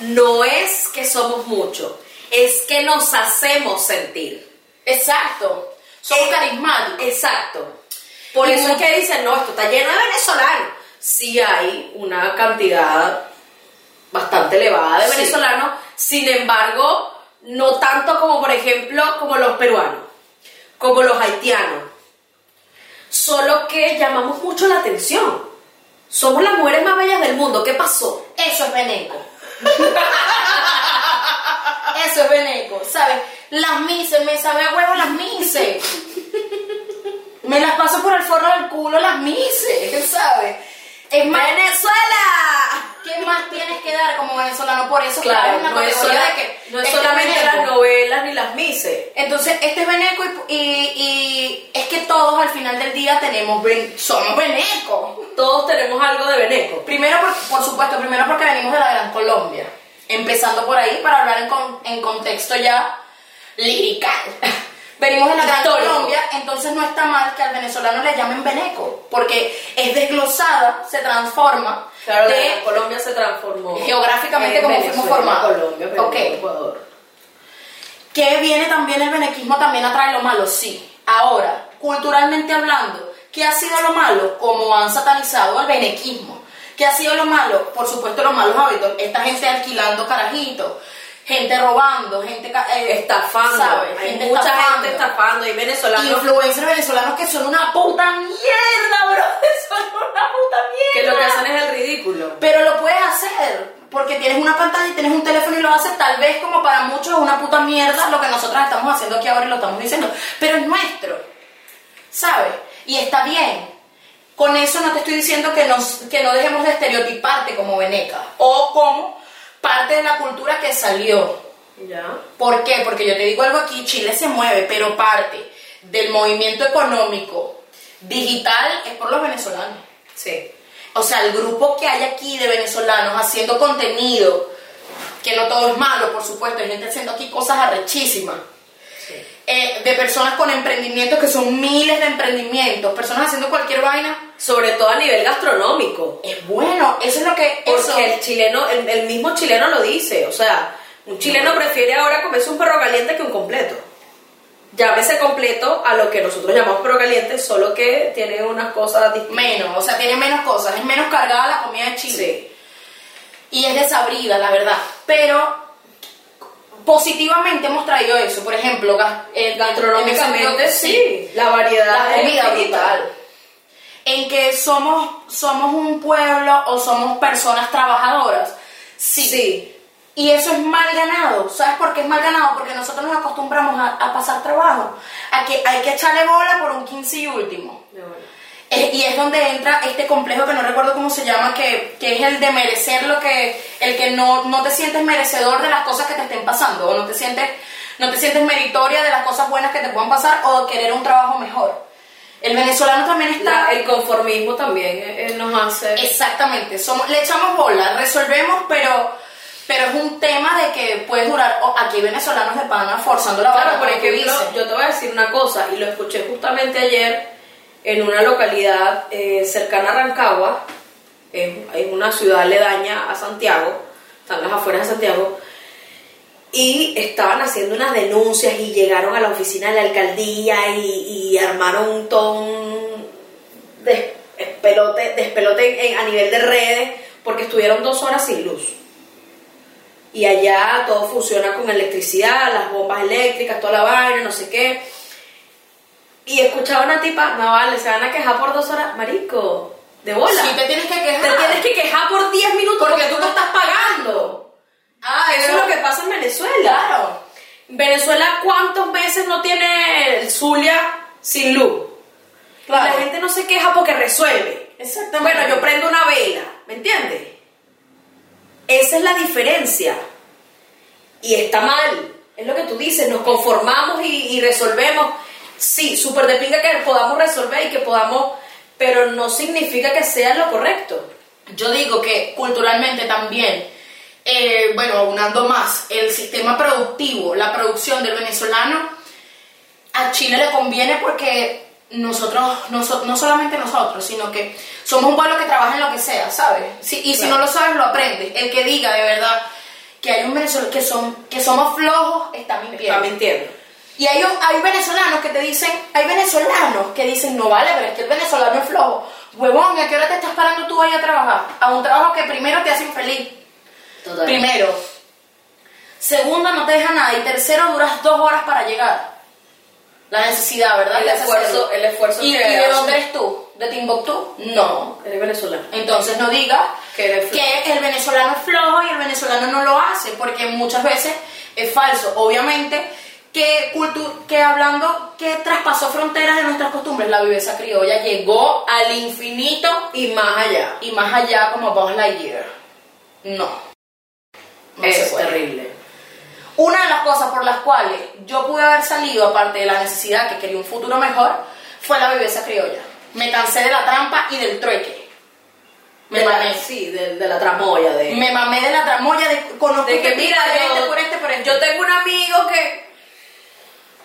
No es que somos muchos, es que nos hacemos sentir. Exacto, somos carismáticos. Exacto. Por eso es que dicen, no, esto está lleno de venezolanos. Sí hay una cantidad bastante elevada de Sí. venezolanos, sin embargo, no tanto como, por ejemplo, como los peruanos, como los haitianos. Solo que llamamos mucho la atención. Somos las mujeres más bellas del mundo. ¿Qué pasó? Eso es veneco. Eso es veneco, ¿sabes? Las mises, me sabe a huevo las mises. Me las paso por el forro del culo las mises, ¿sabes? Es más, ¡Venezuela! ¿qué más tienes que dar como venezolano? Por eso Claro, no es, categoría sola- de que no es este solamente veneco. las novelas ni las mises. Entonces, este es veneco y, y- y es que todos al final del día tenemos, ven- somos venecos. Todos tenemos algo de veneco. Primero, por, por supuesto, primero porque venimos de la Gran Colombia. Empezando por ahí para hablar en, con- en contexto ya lirical. Venimos de la Gran. Colombia, entonces no está mal que al venezolano le llamen veneco, porque es desglosada, se transforma Claro, de de Colombia se transformó. Geográficamente en como Venezuela, fuimos formados. Colombia, Perú, Ok. Ecuador. que viene también el benequismo también atrae lo malo, sí. Ahora, culturalmente hablando, ¿qué ha sido lo malo? Como han satanizado al benequismo. ¿Qué ha sido lo malo? Por supuesto, los malos hábitos. Esta gente alquilando carajitos, gente robando, gente eh, Estafando. ¿sabes? Hay Gente mucha estafando. gente estafando. Y venezolanos Influencers venezolanos que son una puta mierda, bro. Son una puta mierda. que lo que hacen es el ridículo. Pero lo puedes hacer porque tienes una pantalla y tienes un teléfono y lo haces tal vez como para muchos es una puta mierda lo que nosotros estamos haciendo aquí ahora y lo estamos diciendo, pero es nuestro, ¿sabes? Y está bien. Con eso no te estoy diciendo que, nos, que no dejemos de estereotiparte como veneca o como parte de la cultura que salió. Ya. ¿Por qué? Porque yo te digo algo aquí, Chile se mueve, pero parte del movimiento económico digital es por los venezolanos. Sí. O sea, el grupo que hay aquí de venezolanos haciendo contenido, que no todo es malo, por supuesto, hay gente haciendo aquí cosas arrechísimas. Eh, de personas con emprendimientos, que son miles de emprendimientos, personas haciendo cualquier vaina, Sobre todo a nivel gastronómico. es bueno, eso es lo que... Porque eso- el chileno, el, el mismo chileno lo dice. O sea, un chileno prefiere ahora comerse un perro caliente que un completo. Llámese completo a lo que nosotros llamamos perro caliente, solo que tiene unas cosas distintas. menos, o sea, tiene menos cosas, es menos cargada la comida de Chile. Sí. y es desabrida, la verdad. Pero positivamente hemos traído eso. Por ejemplo, gas- eh, Gastronómicamente, sí. La variedad la es comida infinita. brutal. En que somos, somos un pueblo o somos personas trabajadoras. Sí. Sí. Y eso es mal ganado. ¿Sabes por qué es mal ganado? Porque nosotros nos acostumbramos a, a pasar trabajo. A que hay que echarle bola por un 15 y último. Ya, bueno. Y es donde entra este complejo que no recuerdo cómo se llama, que, que es el de merecer lo que, el que no, no te sientes merecedor de las cosas que te estén pasando, o no te sientes, no te sientes meritoria de las cosas buenas que te puedan pasar, o querer un trabajo mejor. El venezolano también está... La- el conformismo también eh, eh, nos hace. Exactamente, somos, le echamos bola, resolvemos, pero, pero es un tema de que puede durar, o aquí venezolanos de pana forzando la Claro, bola, por como tú ejemplo, dices. yo te voy a decir una cosa, y lo escuché justamente ayer en una localidad eh, cercana a Rancagua, en, una ciudad aledaña a Santiago, están las afueras de Santiago, y estaban haciendo unas denuncias y llegaron a la oficina de la alcaldía y, y armaron un despelote, despelote en- a nivel de redes porque estuvieron dos horas sin luz. Y allá todo funciona con electricidad, las bombas eléctricas, toda la vaina, no sé qué. Y escuchaba una tipa, no vale, se van a quejar por dos horas, marico, de bola. Sí, te tienes que quejar. te tienes que quejar por 10 minutos Porque porque, tú te estás pagando. Ah, Eso es lo que pasa en Venezuela. Claro. Venezuela, ¿cuántos meses no tiene el Zulia sin luz? Claro. La gente no se queja porque resuelve. Exactamente. Bueno, yo prendo una vela, ¿me entiendes? Esa es la diferencia. Y está mal. Es lo que tú dices, nos conformamos y, y resolvemos. Sí, súper de pinga que podamos resolver y que podamos, pero no significa que sea lo correcto. Yo digo que culturalmente también, eh, bueno, aunando más, el sistema productivo, la producción del venezolano, a Chile le conviene porque nosotros, noso- no solamente nosotros, sino que somos un pueblo que trabaja en lo que sea, ¿sabes? Sí, y si Claro. no lo sabes, lo aprendes. El que diga de verdad que hay un venezolano que, son, que somos flojos, está mintiendo. Está mintiendo. Y hay, hay venezolanos que te dicen, hay venezolanos que dicen, no vale, pero es que el venezolano es flojo. Huevón, ¿y ¿a qué hora te estás parando tú ahí a trabajar? A un trabajo que primero te hace infeliz. Total. Primero. Segundo, no te deja nada. Y tercero, duras dos horas para llegar. La necesidad, ¿verdad? El esfuerzo- el esfuerzo ¿Y, que ¿Y de dónde eres tú? ¿De Timbuktu? No. Eres venezolano. Entonces no digas que el venezolano es flojo y el venezolano no lo hace, porque muchas veces es falso. Obviamente que, cultu- que hablando que traspasó fronteras de nuestras costumbres, la viveza criolla llegó al infinito Y más allá. y más allá como Buzz Lightyear. No. No es terrible. Una de las cosas por las cuales yo pude haber salido, aparte de la necesidad que quería un futuro mejor, fue la viveza criolla. Me cansé de la trampa y del trueque. Me De la- mamé. sí, de, de la tramoya, de... Me mamé de la tramoya de de que mira, gente por este, por este. yo tengo un amigo que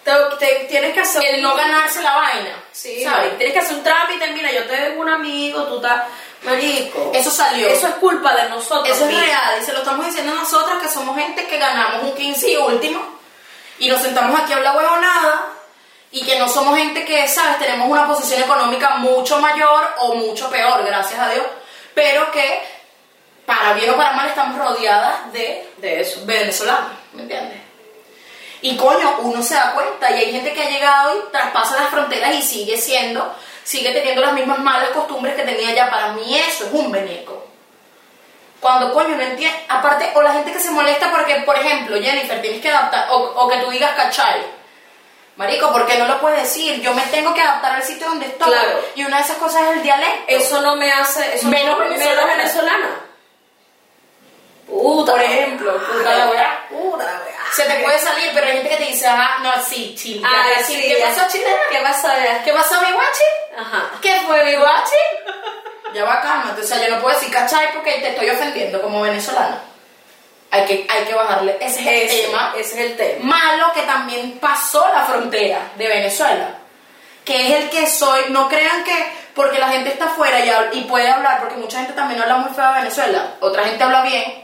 te, te- tienes que hacer El no ganarse la vaina. Sí, ¿sabes? tienes que hacer un trámite, mira, yo tengo un amigo, tú estás, marico. Eso salió. Eso es culpa de nosotros. Eso es real y se lo estamos diciendo nosotras que somos gente que ganamos un 15 y último y nos sentamos aquí a hablar huevonada y que no somos gente que, ¿sabes? Tenemos una posición económica mucho mayor o mucho peor, gracias a Dios, pero que para bien o para mal estamos rodeadas de De eso. venezolanos, ¿me entiendes? Y coño, uno se da cuenta y hay gente que ha llegado y traspasa las fronteras y sigue siendo, sigue teniendo las mismas malas costumbres que tenía ya. Para mí eso es un veneco. Cuando coño no entiende, aparte, o la gente que se molesta porque, por ejemplo, Jennifer, tienes que adaptar, o, o que tú digas cachai. Marico, ¿por qué no lo puedes decir? Yo me tengo que adaptar al sitio donde estoy. Claro. Y una de esas cosas es el dialecto. Eso no me hace. Eso Menos no- venezolana. menos venezolana. Puta. Por ejemplo, puta la. Puta la. Se te puede salir, pero hay gente que te dice, ah, no, sí, chile. Ay, sí, ¿Qué pasó, chilena? ¿Qué pasó? ¿Qué pasó, mi guachi? Ajá. ¿Qué fue, mi guachi? Ya va, cálmate. O sea, yo no puedo decir cachai porque te estoy ofendiendo como venezolana. Hay que, hay que bajarle. Ese es el Ese, tema. ese es el tema. Malo que también pasó la frontera de Venezuela. Que es el que soy. No crean que porque la gente está afuera y, y puede hablar, porque mucha gente también habla muy feo de Venezuela. Otra gente habla bien.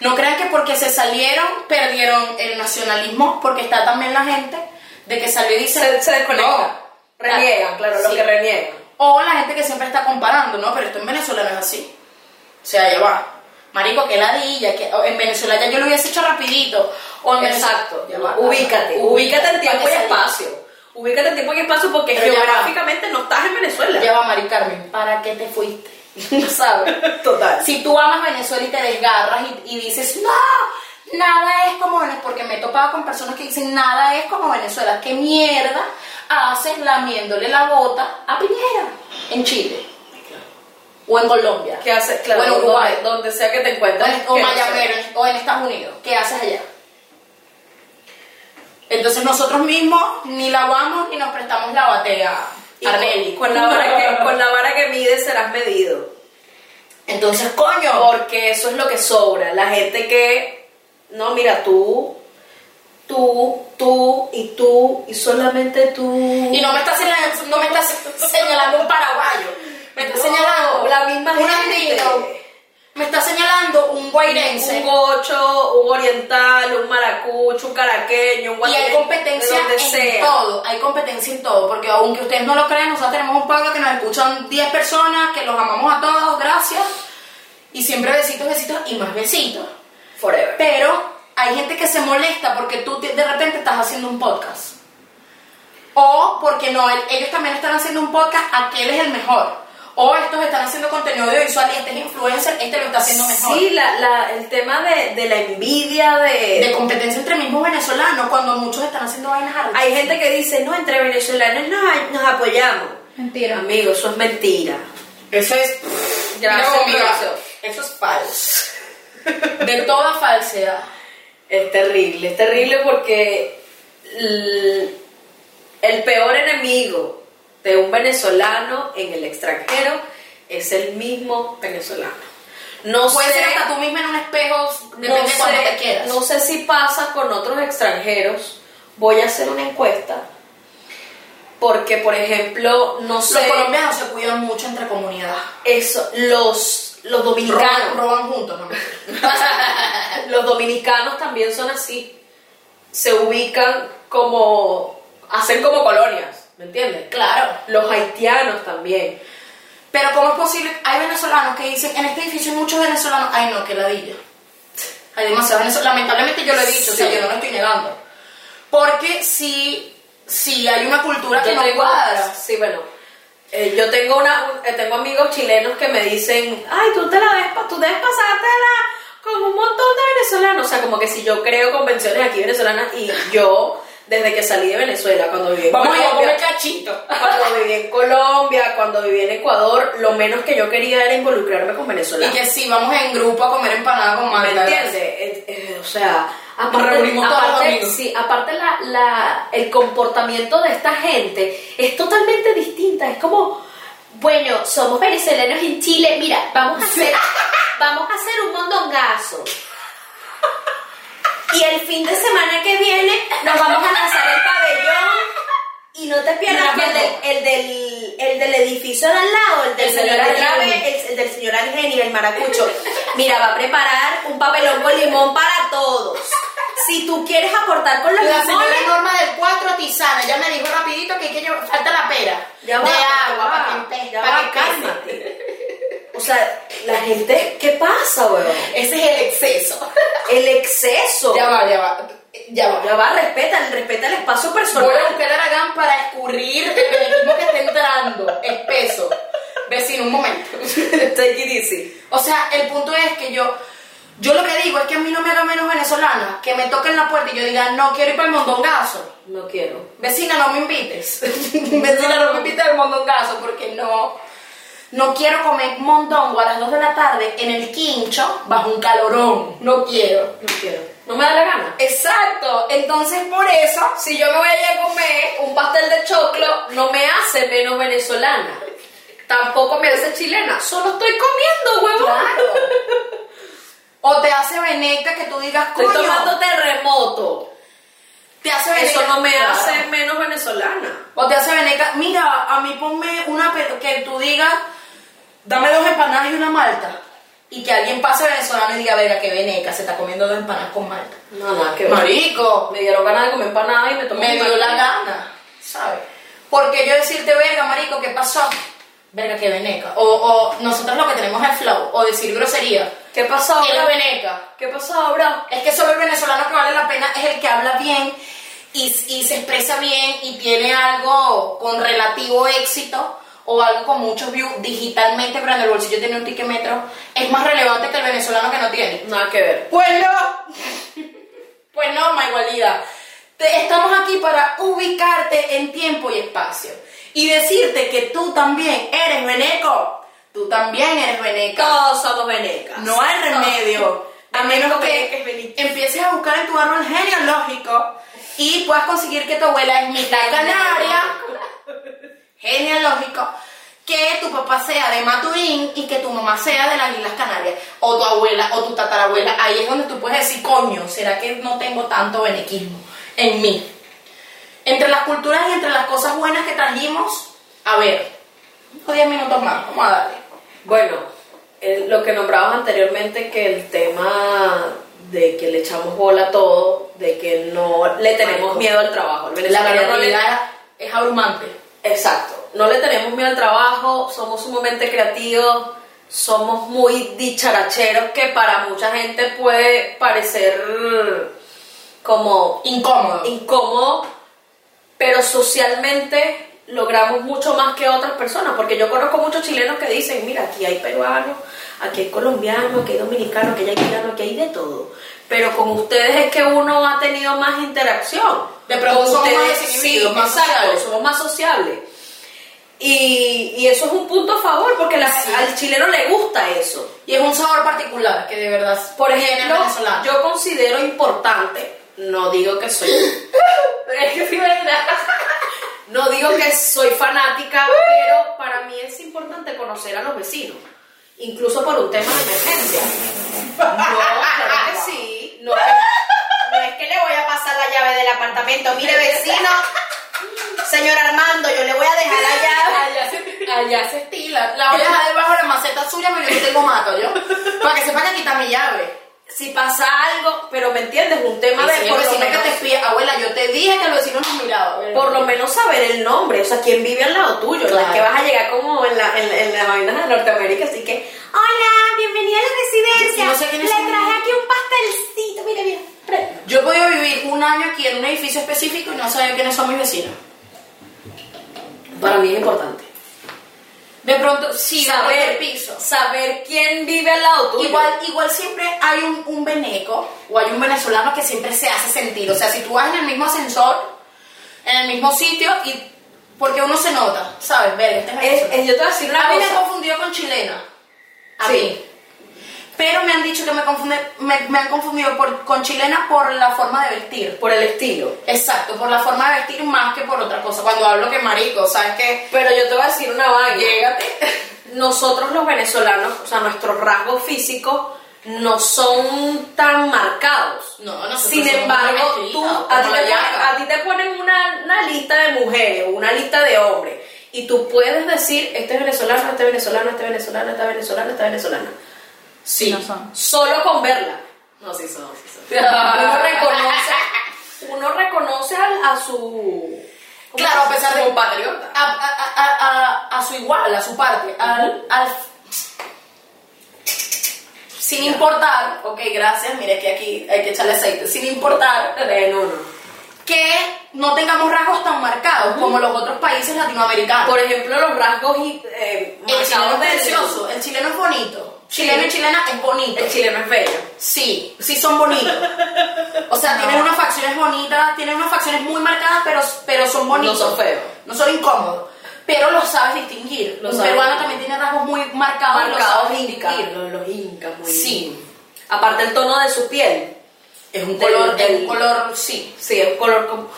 No crean que porque se salieron, perdieron el nacionalismo, porque está también la gente de que salió y dice. Se, se desconecta. No. reniegan, claro, lo Sí. que reniegan. O la gente que siempre está comparando, ¿no? Pero esto en Venezuela no es así. O sea, ya va. Marico, que ladilla, que en Venezuela ya yo lo hubiese hecho rapidito. O en Venezuela- Exacto. Ya va, ubícate. Ubícate en tiempo y espacio. Ubícate en tiempo y espacio porque Pero geográficamente no estás en Venezuela. Ya va, Mari Carmen, ¿para qué te fuiste? ¿Sabes? Total. Si tú amas Venezuela y te desgarras y, y dices, no, nada es como Venezuela, porque me he topado con personas que dicen, nada es como Venezuela, ¿qué mierda haces lamiéndole la bota a Piñera en Chile? O en Colombia. ¿Qué haces? Claro, o en Uruguay. donde sea que te encuentres. en, o no sea. o en Estados Unidos. ¿Qué haces allá? Entonces nosotros mismos ni lavamos ni nos prestamos la batea. Con, con la vara que, con la vara que mides serás medido. Entonces, coño. Porque eso es lo que sobra. La gente que, no, mira, tú, tú, tú y tú y solamente tú. Y no me estás señalando, no me estás señalando un paraguayo. Me estás No, señalando la misma un gente. andino. Me estás señalando un guairense. Un gocho, un oriental, un maracucho, un caraqueño, un Y hay competencia en sea. todo, hay competencia en todo, porque aunque ustedes no lo crean, nosotros tenemos un pueblo que nos escuchan 10 personas, que los amamos a todos, gracias, y siempre besitos, besitos y más besitos. Forever. Pero hay gente que se molesta porque tú de repente estás haciendo un podcast. O porque no, el- ellos también están haciendo un podcast, aquel es el mejor. O estos están haciendo contenido audiovisual y este es influencer, este lo está haciendo mejor. Sí, la, la, el tema de, de la envidia, de, De competencia entre mismos venezolanos, cuando muchos están haciendo vainas. Hay gente que dice, no, entre venezolanos nos, nos apoyamos. Mentira. Amigo, eso es mentira. Eso es. Mira. Eso es falso. De toda falsedad. Es terrible, es terrible porque el, el peor enemigo de un venezolano en el extranjero es el mismo venezolano. No Puedes sé, ser hasta tú misma en un espejo, depende no de cuando sé- te quieras. no sé si pasa con otros extranjeros. Voy a hacer una encuesta. Porque, por ejemplo, no sé. Los colombianos se cuidan mucho entre comunidades. Eso, los, los dominicanos. Roban, roban juntos, ¿no? Los dominicanos también son así. Se ubican como. hacen como colonias, ¿me entiendes? claro. Los haitianos también. Pero ¿cómo es posible? Hay venezolanos que dicen, en este edificio hay muchos venezolanos. Ay, no, que ladilla. Hay demasiados venezolanos. Lamentablemente yo lo he dicho, o sea, Sí. yo no lo estoy negando. Porque si, si hay una cultura que no tengo- cuadra. Sí, bueno. eh, yo tengo una un- eh, tengo amigos chilenos que me dicen, ay, tú te la ves, tú debes pasártela con un montón de venezolanos. O sea, como que si yo creo convenciones aquí venezolanas y yo, desde que salí de Venezuela, cuando viví en Vamos a a Colombia, comer cachito. cuando viví en Colombia, cuando viví en Ecuador, lo menos que yo quería era involucrarme con Y venezolanos. que sí, vamos en grupo a comer empanada con ¿Me Magda. entiendes? Eh, eh, o sea, aparte, aparte, sí, aparte la, la- el comportamiento de esta gente es totalmente distinta. Es como, Bueno, somos venezolanos en Chile. Mira, vamos a hacer, vamos a hacer un mondongazo. Y el fin de semana que viene nos vamos a lanzar el pabellón. Y no te pierdas que el del, el del, el del edificio de al lado, el del El señor Argeni. el, el del señor Argeni, el maracucho. Mira, va a preparar un papelón con limón para todos. Si tú quieres aportar con los La limones, señora Norma del 4 tisana, ya me dijo rapidito que, que llevar- falta la pera. Ya va, de ya agua, va, para que, ya para va, que. O sea, la gente, ¿qué pasa, weón? Ese es el exceso. El exceso. ya va, ya va. Ya va. Ya va, respeta, respeta el espacio Voy a personal. buscar a Aragán para escurrir el equipo que está entrando, espeso. Vecino, un momento. Take it easy. O sea, el punto es que yo, yo lo que digo es que a mí no me haga menos venezolana, que me toquen la puerta y yo diga, no quiero ir para el mondongazo. No quiero. Vecina, no me invites. Vecina, no me invites al mondongazo porque no, no quiero comer mondongo a las 2 de la tarde en el quincho bajo un calorón. No quiero. No quiero. No me da la gana. Exacto. Entonces, por eso, Si yo me voy a ir a comer un pastel de choclo, no me hace menos venezolana. Tampoco me hace chilena. Solo estoy comiendo, huevón. Claro. O te hace veneca que tú digas, Estoy coño, tomando terremoto. Te hace veneca. Eso no me Claro. hace menos venezolana. O te hace veneca, mira, a mí ponme una que tú digas, dame dos empanadas y una malta. Y que alguien pase venezolano y diga, verga, que veneca, se está comiendo dos empanadas con malta. Nada que. Marico, Me dieron ganas de comer empanada y me tomé me dio la gana, ¿sabes? Porque yo decirte, verga, marico, ¿qué pasó? Verga, que veneca. O, o nosotros lo que tenemos es flow, o decir grosería. ¿Qué pasó, Es bro? veneca. ¿Qué pasó, bro? Es que solo el venezolano que vale la pena es el que habla bien y, y se expresa bien y tiene algo con relativo éxito o algo con muchos views digitalmente, pero en el bolsillo tiene un tiquemetro, es más relevante que el venezolano que no tiene. Nada que ver. Pues no, pues no, ma igualidad. Te- estamos aquí para ubicarte en tiempo y espacio y decirte que tú también eres veneco, tú también eres veneca. Todos somos venecas. No hay remedio. A menos que veneca. empieces a buscar en tu árbol genealógico y puedas conseguir que tu abuela es mitad canaria, genealógico, que tu papá sea de Maturín y que tu mamá sea de las Islas Canarias, o tu abuela o tu tatarabuela. Ahí es donde tú puedes decir, coño, ¿será que no tengo tanto benequismo en mí? Entre las culturas y entre las cosas buenas que trajimos, a ver, unos 10 minutos más, vamos a darle. Bueno, eh, lo que nombrabas anteriormente, que el tema de que le echamos bola a todo, de que no le tenemos miedo al trabajo. El La creatividad es abrumante. Exacto, no le tenemos miedo al trabajo, somos sumamente creativos, somos muy dicharacheros, que para mucha gente puede parecer como Incómodo. incómodo, pero socialmente logramos mucho más que otras personas, porque yo conozco muchos chilenos que dicen, mira, aquí hay peruanos, aquí hay colombianos, aquí hay dominicanos, aquí hay haitianos, aquí hay de todo. Pero con ustedes es que uno ha tenido más interacción. De pronto somos más ustedes, sí, más sociables. somos más sociables. Y, y eso es un punto a favor, porque la- Sí. al chileno le gusta eso. Y es un sabor particular que de verdad Por ejemplo, yo considero importante, no digo que soy, es que sí, ¿verdad? No digo que soy fanática, pero para mí es importante conocer a los vecinos, incluso por un tema de emergencia. No, claro que sí, no, No es que le voy a pasar la llave del apartamento. Mire, vecino, señor Armando, yo le voy a dejar la llave. Allá se, allá se estila. La voy a dejar debajo de la maceta suya, pero yo tengo mato, ¿yo? Para que sepa que está mi llave. Si pasa algo, pero me entiendes, un tema de por lo vecino que menos- te abuela, yo te dije que el vecino nos miraba. por lo menos saber el nombre, o sea, quién vive al lado tuyo, no es Claro. que vas a llegar como en la, en, en las vainas de Norteamérica, así que, hola, bienvenida a la residencia, no sé quiénes le son. traje aquí un pastelcito, mira, mira, Yo he podido vivir un año aquí en un edificio específico y no sabía quiénes son mis vecinos. Para mí es importante. De pronto, sí, saber, piso. saber quién vive al lado tuyo. Igual, igual siempre hay un, un veneco o hay un venezolano que siempre se hace sentir. O sea, si tú vas en el mismo ascensor, en el mismo sitio, y porque uno se nota, ¿sabes? Ver, este es Es- yo te voy a decir una a mí me cosa. han confundido con chilena. A Sí. mí. Pero me han dicho que me, confunde, me, me han confundido por, con chilena por la forma de vestir. por el estilo. Exacto, por la forma de vestir más que por otra cosa. Cuando hablo que marico, ¿sabes qué? Pero yo te voy a decir una vaina. Llégate. Nosotros los venezolanos, o sea, nuestros rasgos físicos no son tan marcados. No, nosotros Sin embargo, tú, a, ti te a ti te ponen una, una lista de mujeres o una lista de hombres y tú puedes decir, este es venezolano, este es venezolano, este es venezolano, esta es venezolana, esta es venezolana. Sí, No son. solo con verla. No, sí son, sí son. Uno reconoce, uno reconoce al- a, su... ¿cómo Claro, a pesar de- compatriota. a, a, a, a, a su igual, a su parte, al, al- sin importar, ok, gracias, mire que aquí hay que echarle aceite, sin importar Eh, no, no. que no tengamos rasgos tan marcados como los otros países latinoamericanos. Por ejemplo, los rasgos eh, el chileno es precioso, el chileno es bonito. Chileno y chilena es bonito. El chileno es bello. Sí, sí son bonitos. O sea, tienen unas facciones bonitas, tienen unas facciones muy marcadas, pero, pero son bonitos. No son feos. No son incómodos. Pero los sabes distinguir. Los Un sabes peruano distinguir. también tiene rasgos muy marcados. los marcados sabes incas, los, los incas muy Sí. Aparte el tono de su piel. Es un Del- color, es del- un color, sí. Sí, es un color como...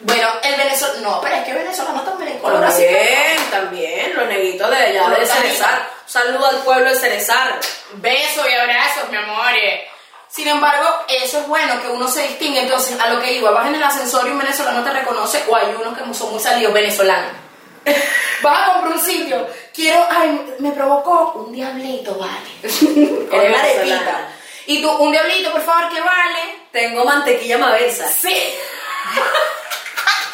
Bueno, el venezolano, no, pero es que venezolano también es color así. También, también, los negritos de allá de. Cerezar. Saludo al pueblo de Cerezar. Besos y abrazos, mi amores. Sin embargo, eso es bueno, que uno se distingue. Entonces, a lo que iba, vas en el ascensor y un venezolano te reconoce, o hay unos que son muy salidos venezolanos. Vas a comprar un sitio, quiero, ay, me provocó un diablito, vale. Con una arepita. Y tú, un diablito, por favor, ¿qué vale? Tengo mantequilla mavesa. Sí.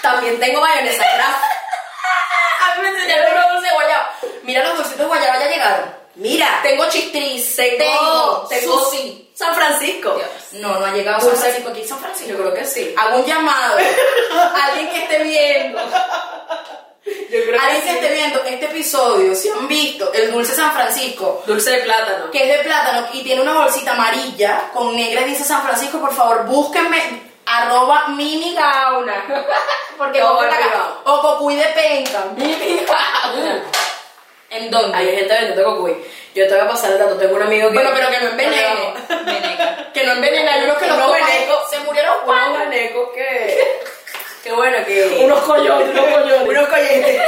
También tengo mayonesa craft. A mí me enseñaron los dulces de guayaba. Mira, los dulcitos de guayaba ya llegaron. Mira, Tengo chistriz, tengo, tengo, sushi. San Francisco. No, no ha llegado Dulce. San Francisco aquí, San Francisco. Yo creo que sí. Hago un llamado. Alguien que esté viendo. Yo creo Alguien que esté viendo este episodio, si han visto el dulce San Francisco, Dulce de plátano. que es de plátano y tiene una bolsita amarilla con negra y dice San Francisco, por favor, búsquenme arroba mini gauna. Porque Todo o cocuy de penca, mini gauna. ¿En dónde? Hay gente vendiendo cocuy. Yo te voy a pasar el dato. Tengo un amigo que. Bueno, pero que no envenene. Veneca. Que no envenene, hay unos que toman, venecos. se murieron Unos Juan. venecos que. Qué bueno que. Unos coyotes, unos coyotes. Unos coyotes.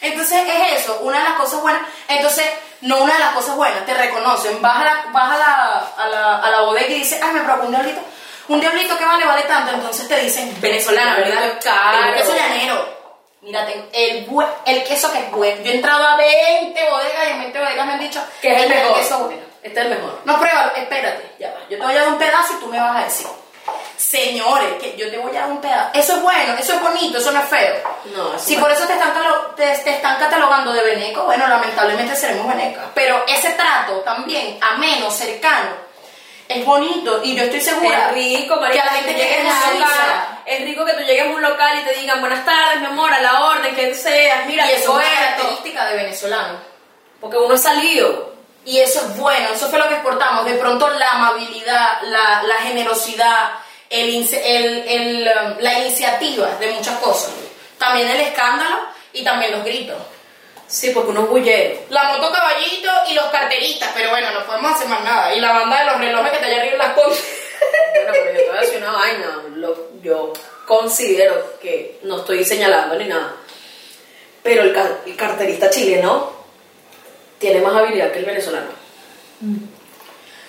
Entonces es eso, una de las cosas buenas. Entonces, no una de las cosas buenas, te reconocen. Vas a la, vas a la, a la, a la bodega y dices, ay, me provocó un diablito. Un diablito que vale, vale tanto. Entonces te dicen, venezolana, ¿verdad? queso llanero. Mira, tengo el, bue- el queso que es bueno. Yo he entrado a 20 bodegas y en 20 bodegas me han dicho Que es el "Este mejor. queso bueno. Este es el mejor. No, pruébalo, espérate, ya va. Yo te voy a dar un pedazo y tú me vas a decir. Señores, que yo te voy a dar un pedazo. Eso es bueno, eso es bonito, eso no es feo. No, Si por eso te están, te, te están catalogando de veneco, bueno, lamentablemente seremos venecas. Pero ese trato también, ameno, cercano, es bonito y yo estoy segura Es rico, que a la gente que un la local. Es rico que tú llegues a un local y te digan buenas tardes, mi amor, a la orden, que seas, mira, Y eso es una característica de venezolano. Porque uno es salido. Y eso es bueno, eso fue lo que exportamos. De pronto la amabilidad, la, la generosidad, el, el- el, um, la iniciativa de muchas cosas. También el escándalo y también los gritos. Sí, porque uno es bullero. La moto caballito y los carteristas, pero bueno, no podemos hacer más nada. Y la banda de los relojes que está allá arriba en las cosas. Bueno, pero yo te voy a decir una vaina. Lo- yo considero que no estoy señalando ni nada. Pero el, car- el carterista chileno tiene más habilidad que el venezolano.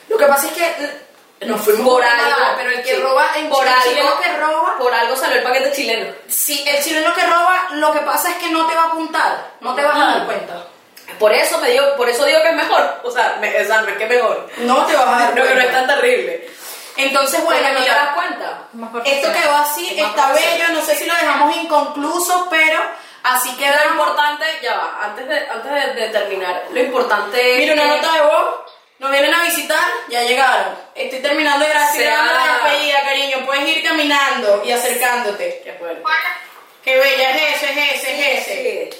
Lo que pasa es que nos fuimos por poco algo, nada, pero el que sí. roba, en por el algo, chileno que roba, por algo salió el paquete chileno. sí, el chileno que roba, lo que pasa es que no te va a apuntar, no te vas a dar Mm. cuenta. Por eso me digo, por eso digo que es mejor. O sea, me, o sea, no es que es mejor. No te vas a dar No, que no cuenta. es tan terrible. Entonces, Bueno, no te mira, das cuenta. Esto profesional. quedó así, Más está bello, no sé si lo dejamos inconcluso, pero así Lo queda importante, ya va, antes de, antes de, de terminar, lo importante Mira, una nota de voz, nos vienen a visitar, ya llegaron. Estoy terminando de grabando la despedida, cariño, puedes ir caminando y acercándote. Qué fuerte. Qué bella, es ese, es ese, es ese. Sí.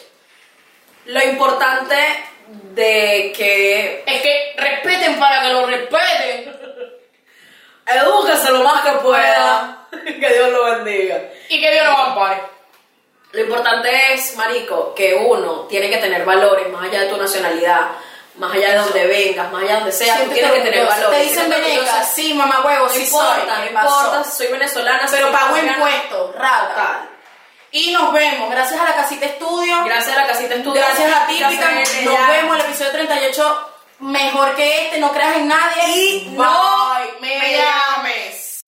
Lo importante de que Es que respeten para que lo respeten. edúquese lo más que pueda. que Dios lo bendiga. Y que Dios nos ampare. Lo importante es, marico, que uno tiene que tener valores más allá de tu nacionalidad, más allá de donde vengas, más allá de donde seas, tú tienes que tener valor. Te dicen veneca, sí, mamá huevo, sí importa, soy, importa soy venezolana, pero pago impuestos, rata. Y nos vemos, gracias a la casita estudio. Gracias a la casita estudio. Gracias a Típica. Nos vemos el episodio 38 mejor que este, no creas en nadie. Y no me llames.